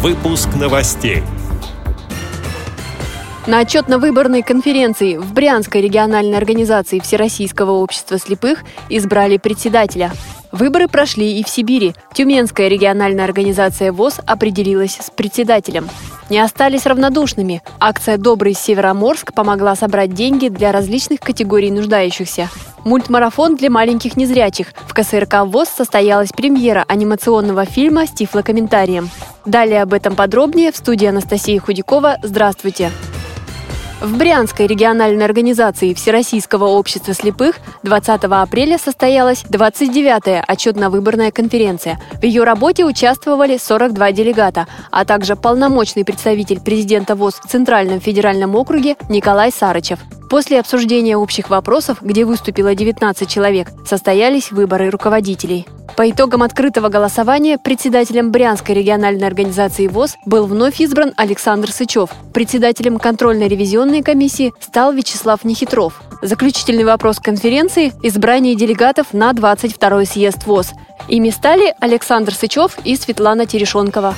Выпуск новостей. На отчетно-выборной конференции в Брянской региональной организации Всероссийского общества слепых избрали председателя. Выборы прошли и в Сибири. Тюменская региональная организация ВОЗ определилась с председателем. Не остались равнодушными. Акция «Добрый Североморск» помогла собрать деньги для различных категорий нуждающихся. Мультмарафон для маленьких незрячих. В КСРК ВОЗ состоялась премьера анимационного фильма с тифлокомментарием. Далее об этом подробнее в студии Анастасии Худякова. Здравствуйте! В Брянской региональной организации Всероссийского общества слепых 20 апреля состоялась 29-я отчетно-выборная конференция. В ее работе участвовали 42 делегата, а также полномочный представитель президента ВОЗ в Центральном федеральном округе Николай Сарычев. После обсуждения общих вопросов, где выступило 19 человек, состоялись выборы руководителей. По итогам открытого голосования председателем Брянской региональной организации ВОЗ был вновь избран Александр Сычев. Председателем контрольно-ревизионной комиссии стал Вячеслав Нехитров. Заключительный вопрос конференции – избрание делегатов на 22-й съезд ВОЗ. Ими стали Александр Сычев и Светлана Терешонкова.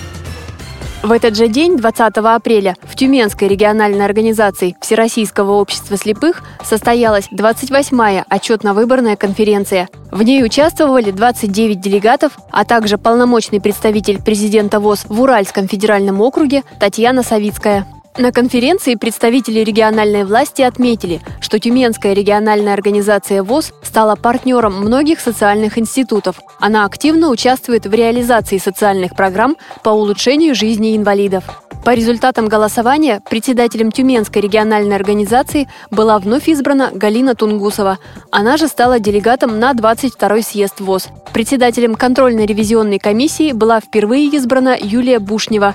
В этот же день, 20 апреля, в Тюменской региональной организации Всероссийского общества слепых состоялась 28-я отчетно-выборная конференция. В ней участвовали 29 делегатов, а также полномочный представитель президента ВОЗ в Уральском федеральном округе Татьяна Савицкая. На конференции представители региональной власти отметили, что Тюменская региональная организация ВОЗ стала партнером многих социальных институтов. Она активно участвует в реализации социальных программ по улучшению жизни инвалидов. По результатам голосования председателем Тюменской региональной организации была вновь избрана Галина Тунгусова. Она же стала делегатом на 22-й съезд ВОЗ. Председателем контрольно-ревизионной комиссии была впервые избрана Юлия Бушнева.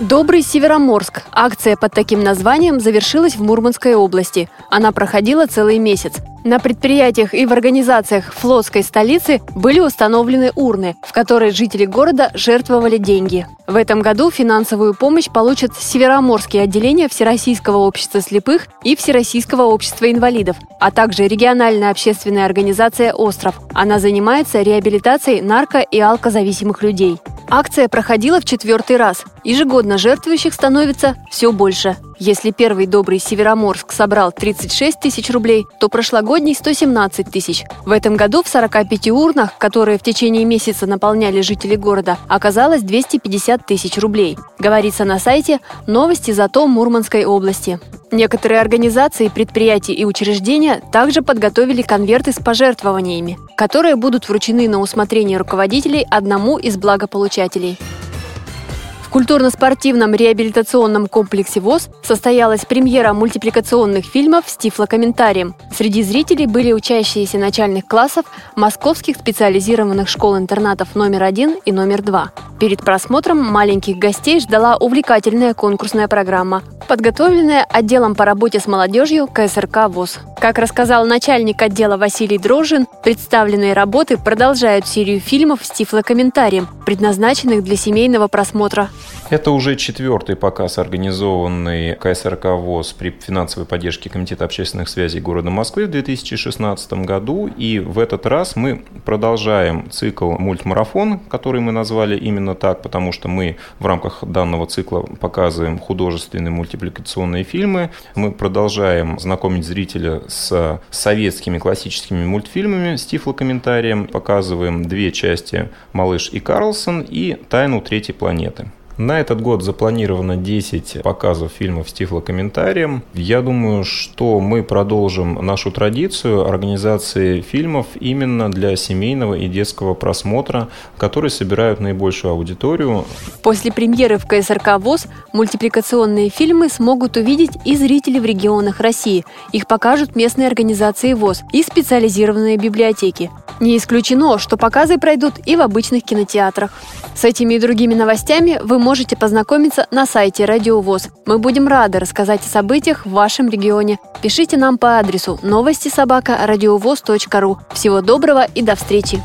Добрый Североморск. Акция под таким названием завершилась в Мурманской области. Она проходила целый месяц. На предприятиях и в организациях флотской столицы были установлены урны, в которые жители города жертвовали деньги. В этом году финансовую помощь получат североморские отделения Всероссийского общества слепых и Всероссийского общества инвалидов, а также региональная общественная организация «Остров». Она занимается реабилитацией нарко- и алкозависимых людей. Акция проходила в четвертый раз. Ежегодно жертвующих становится все больше. Если первый добрый Североморск собрал 36 тысяч рублей, то прошлогодний 117 тысяч. В этом году в 45 урнах, которые в течение месяца наполняли жители города, оказалось 250 тысяч рублей. Говорится на сайте «Новости зато Мурманской области». Некоторые организации, предприятия и учреждения также подготовили конверты с пожертвованиями, которые будут вручены на усмотрение руководителей одному из благополучателей. В культурно-спортивном реабилитационном комплексе ВОЗ состоялась премьера мультипликационных фильмов с тифлокомментарием. Среди зрителей были учащиеся начальных классов московских специализированных школ-интернатов номер один и номер два. Перед просмотром маленьких гостей ждала увлекательная конкурсная программа, подготовленная отделом по работе с молодежью КСРК ВОЗ. Как рассказал начальник отдела Василий Дрожжин, представленные работы продолжают серию фильмов с тифлокомментарием, предназначенных для семейного просмотра. Это уже четвертый показ, организованный КСРК ВОЗ при финансовой поддержке Комитета общественных связей города Москвы в 2016 году. И в этот раз мы продолжаем цикл мультмарафон, который мы назвали именно так, потому что мы в рамках данного цикла показываем художественные мультипликационные фильмы. Мы продолжаем знакомить зрителя с советскими классическими мультфильмами с тифлокомментарием. Показываем две части «Малыш и Карлсон» и «Тайну третьей планеты». На этот год запланировано 10 показов фильмов с тифлокомментарием. Я думаю, что мы продолжим нашу традицию организации фильмов именно для семейного и детского просмотра, которые собирают наибольшую аудиторию. После премьеры в КСРК ВОЗ мультипликационные фильмы смогут увидеть и зрители в регионах России. Их покажут местные организации ВОЗ и специализированные библиотеки. Не исключено, что показы пройдут и в обычных кинотеатрах. С этими и другими новостями вы можете познакомиться на сайте Радио ВОЗ. Мы будем рады рассказать о событиях в вашем регионе. Пишите нам по адресу новости собака ру. Всего доброго и до встречи!